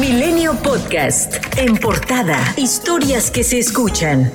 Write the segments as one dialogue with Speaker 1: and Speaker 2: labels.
Speaker 1: Milenio Podcast. En portada. Historias que se escuchan.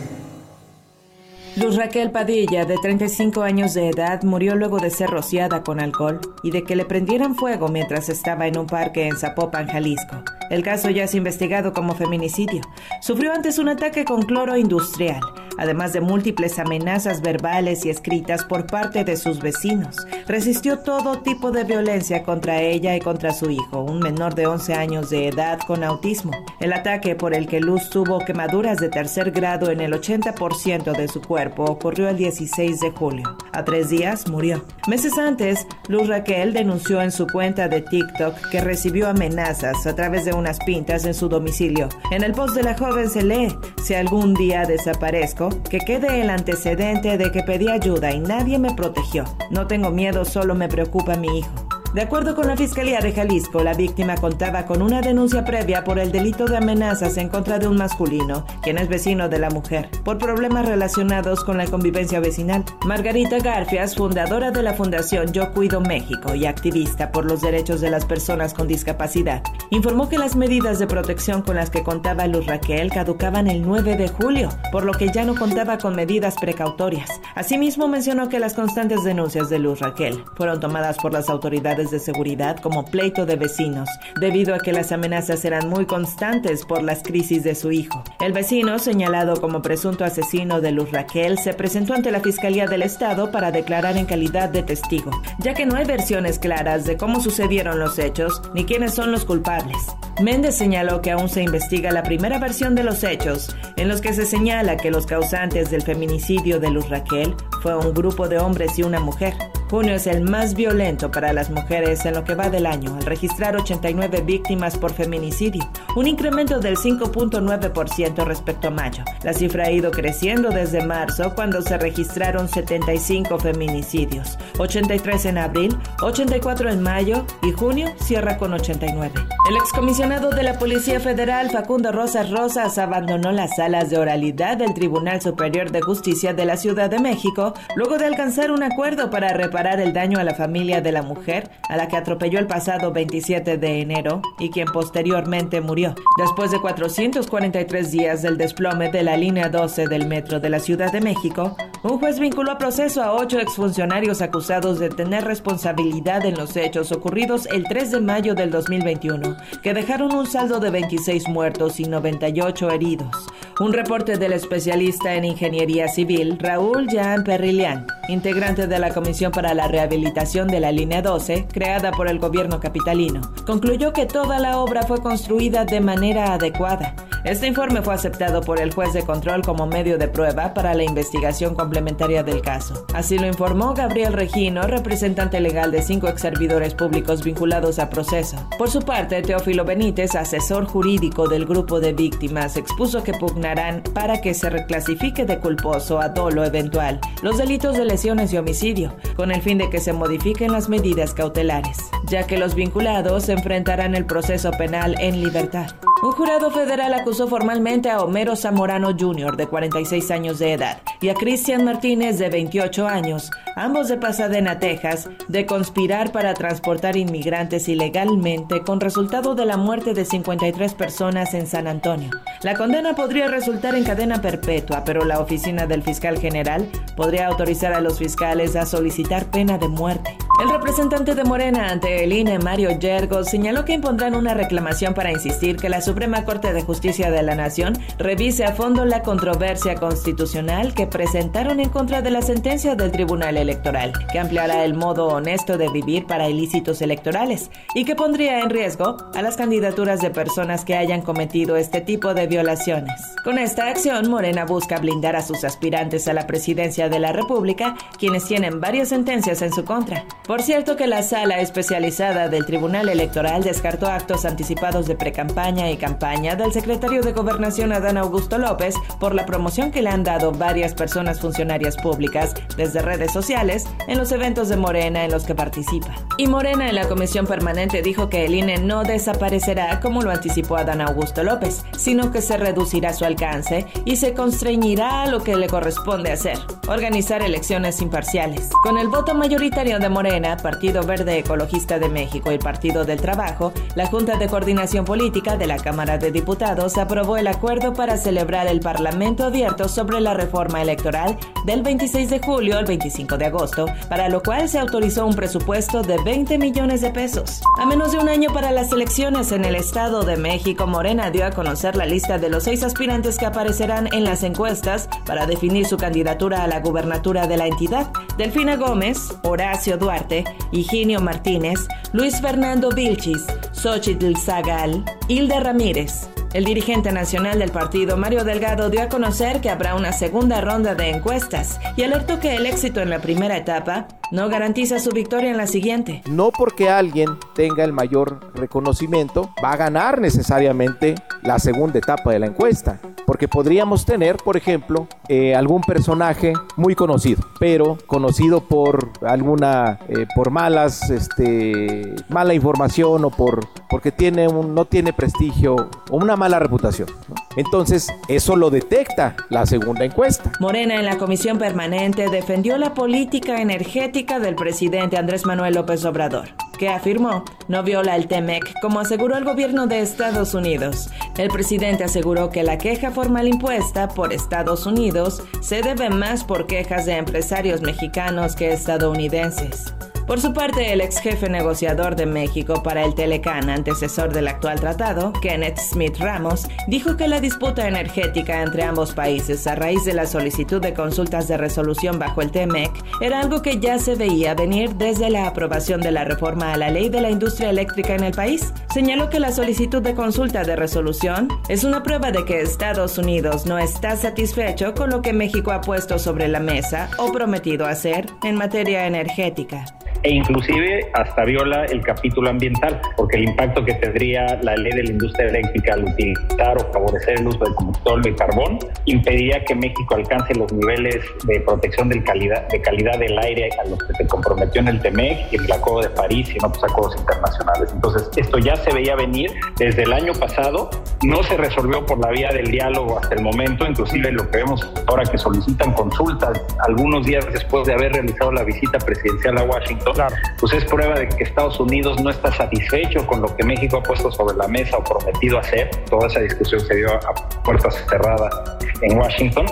Speaker 2: Luz Raquel Padilla, de 35 años de edad, murió luego de ser rociada con alcohol y de que le prendieran fuego mientras estaba en un parque en Zapopan, Jalisco. El caso ya es investigado como feminicidio. Sufrió antes un ataque con cloro industrial, además de múltiples amenazas verbales y escritas por parte de sus vecinos. Resistió todo tipo de violencia contra ella y contra su hijo, un menor de 11 años de edad con autismo. El ataque por el que Luz tuvo quemaduras de tercer grado en el 80% de su cuerpo ocurrió el 16 de julio. A tres días murió. Meses antes, Luz Raquel denunció en su cuenta de TikTok que recibió amenazas a través de unas pintas en su domicilio. En el post de la joven se lee, si algún día desaparezco, que quede el antecedente de que pedí ayuda y nadie me protegió. No tengo miedo, solo me preocupa mi hijo. De acuerdo con la Fiscalía de Jalisco, la víctima contaba con una denuncia previa por el delito de amenazas en contra de un masculino, quien es vecino de la mujer, por problemas relacionados con la convivencia vecinal. Margarita Garfias, fundadora de la Fundación Yo Cuido México y activista por los derechos de las personas con discapacidad, informó que las medidas de protección con las que contaba Luz Raquel caducaban el 9 de julio, por lo que ya no contaba con medidas precautorias. Asimismo, mencionó que las constantes denuncias de Luz Raquel fueron tomadas por las autoridades de seguridad como pleito de vecinos, debido a que las amenazas eran muy constantes por las crisis de su hijo. El vecino, señalado como presunto asesino de Luz Raquel, se presentó ante la Fiscalía del Estado para declarar en calidad de testigo, ya que no hay versiones claras de cómo sucedieron los hechos ni quiénes son los culpables. Méndez señaló que aún se investiga la primera versión de los hechos, en los que se señala que los causantes del feminicidio de Luz Raquel fue un grupo de hombres y una mujer. Junio es el más violento para las mujeres en lo que va del año, al registrar 89 víctimas por feminicidio, un incremento del 5.9% respecto a mayo. La cifra ha ido creciendo desde marzo, cuando se registraron 75 feminicidios, 83 en abril, 84 en mayo y junio cierra con 89. El excomisionado de la Policía Federal, Facundo Rosas Rosas, abandonó las salas de oralidad del Tribunal Superior de Justicia de la Ciudad de México luego de alcanzar un acuerdo para reparar el daño a la familia de la mujer a la que atropelló el pasado 27 de enero y quien posteriormente murió. Después de 443 días del desplome de la línea 12 del metro de la Ciudad de México, un juez vinculó a proceso a ocho exfuncionarios acusados de tener responsabilidad en los hechos ocurridos el 3 de mayo del 2021, que dejaron un saldo de 26 muertos y 98 heridos. Un reporte del especialista en ingeniería civil, Raúl Jean Perrilian, integrante de la Comisión para la rehabilitación de la línea 12, creada por el gobierno capitalino, concluyó que toda la obra fue construida de manera adecuada. Este informe fue aceptado por el juez de control como medio de prueba para la investigación complementaria del caso. Así lo informó Gabriel Regino, representante legal de cinco ex servidores públicos vinculados a proceso. Por su parte, Teófilo Benítez, asesor jurídico del grupo de víctimas, expuso que pugnarán para que se reclasifique de culposo a dolo eventual los delitos de lesiones y homicidio, con el fin de que se modifiquen las medidas cautelares, ya que los vinculados enfrentarán el proceso penal en libertad. Un jurado federal acusó formalmente a Homero Zamorano Jr., de 46 años de edad, y a Cristian Martínez, de 28 años, ambos de Pasadena, Texas, de conspirar para transportar inmigrantes ilegalmente con resultado de la muerte de 53 personas en San Antonio. La condena podría resultar en cadena perpetua, pero la oficina del fiscal general podría autorizar a los fiscales a solicitar pena de muerte. El representante de Morena ante el INE, Mario Yergo, señaló que impondrán una reclamación para insistir que la Suprema Corte de Justicia de la Nación revise a fondo la controversia constitucional que presentaron en contra de la sentencia del Tribunal Electoral, que ampliará el modo honesto de vivir para ilícitos electorales y que pondría en riesgo a las candidaturas de personas que hayan cometido este tipo de violaciones. Con esta acción, Morena busca blindar a sus aspirantes a la presidencia de la República, quienes tienen varias sentencias en su contra. Por cierto que la sala especializada del Tribunal Electoral descartó actos anticipados de precampaña y campaña del secretario de Gobernación Adán Augusto López por la promoción que le han dado varias personas funcionarias públicas desde redes sociales en los eventos de Morena en los que participa. Y Morena en la comisión permanente dijo que el INE no desaparecerá como lo anticipó Adán Augusto López, sino que se reducirá su alcance y se constreñirá a lo que le corresponde hacer, organizar elecciones imparciales. Con el voto mayoritario de Morena, Morena, Partido Verde Ecologista de México y Partido del Trabajo, la Junta de Coordinación Política de la Cámara de Diputados aprobó el acuerdo para celebrar el Parlamento abierto sobre la reforma electoral del 26 de julio al 25 de agosto, para lo cual se autorizó un presupuesto de 20 millones de pesos. A menos de un año para las elecciones en el Estado de México, Morena dio a conocer la lista de los seis aspirantes que aparecerán en las encuestas para definir su candidatura a la gubernatura de la entidad. Delfina Gómez, Horacio Duarte, Higinio Martínez, Luis Fernando Vilchis, Xochitl Zagal, Hilda Ramírez, el dirigente nacional del partido, Mario Delgado, dio a conocer que habrá una segunda ronda de encuestas y alertó que el éxito en la primera etapa no garantiza su victoria en la siguiente.
Speaker 3: No porque alguien tenga el mayor reconocimiento va a ganar necesariamente la segunda etapa de la encuesta porque podríamos tener, por ejemplo, eh, algún personaje muy conocido, pero conocido por alguna, eh, por malas, este, mala información o por, porque tiene un, no tiene prestigio o una mala reputación. Entonces, eso lo detecta la segunda encuesta.
Speaker 2: Morena en la comisión permanente defendió la política energética del presidente Andrés Manuel López Obrador que afirmó no viola el TEMEC, como aseguró el gobierno de Estados Unidos. El presidente aseguró que la queja formal impuesta por Estados Unidos se debe más por quejas de empresarios mexicanos que estadounidenses. Por su parte, el ex jefe negociador de México para el Telecan, antecesor del actual tratado, Kenneth Smith Ramos, dijo que la disputa energética entre ambos países a raíz de la solicitud de consultas de resolución bajo el TMEC era algo que ya se veía venir desde la aprobación de la reforma a la ley de la industria eléctrica en el país. Señaló que la solicitud de consulta de resolución es una prueba de que Estados Unidos no está satisfecho con lo que México ha puesto sobre la mesa o prometido hacer en materia energética
Speaker 4: e inclusive hasta viola el capítulo ambiental, porque el impacto que tendría la ley de la industria eléctrica al utilizar o favorecer el uso del combustible de carbón impediría que México alcance los niveles de protección de calidad, de calidad del aire a los que se comprometió en el TEMEC y en el Acuerdo de París y en otros acuerdos internacionales. Entonces, esto ya se veía venir desde el año pasado, no se resolvió por la vía del diálogo hasta el momento, inclusive lo que vemos ahora que solicitan consultas algunos días después de haber realizado la visita presidencial a Washington, pues es prueba de que Estados Unidos no está satisfecho con lo que México ha puesto sobre la mesa o prometido hacer. Toda esa discusión se dio a puertas cerradas en Washington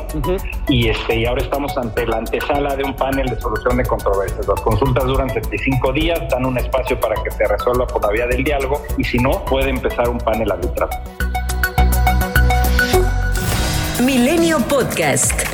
Speaker 4: y, este, y ahora estamos ante la antesala de un panel de solución de controversias. Las consultas duran 75 días, dan un espacio para que se resuelva por la vía del diálogo y si no, puede empezar un panel arbitral.
Speaker 1: Milenio Podcast.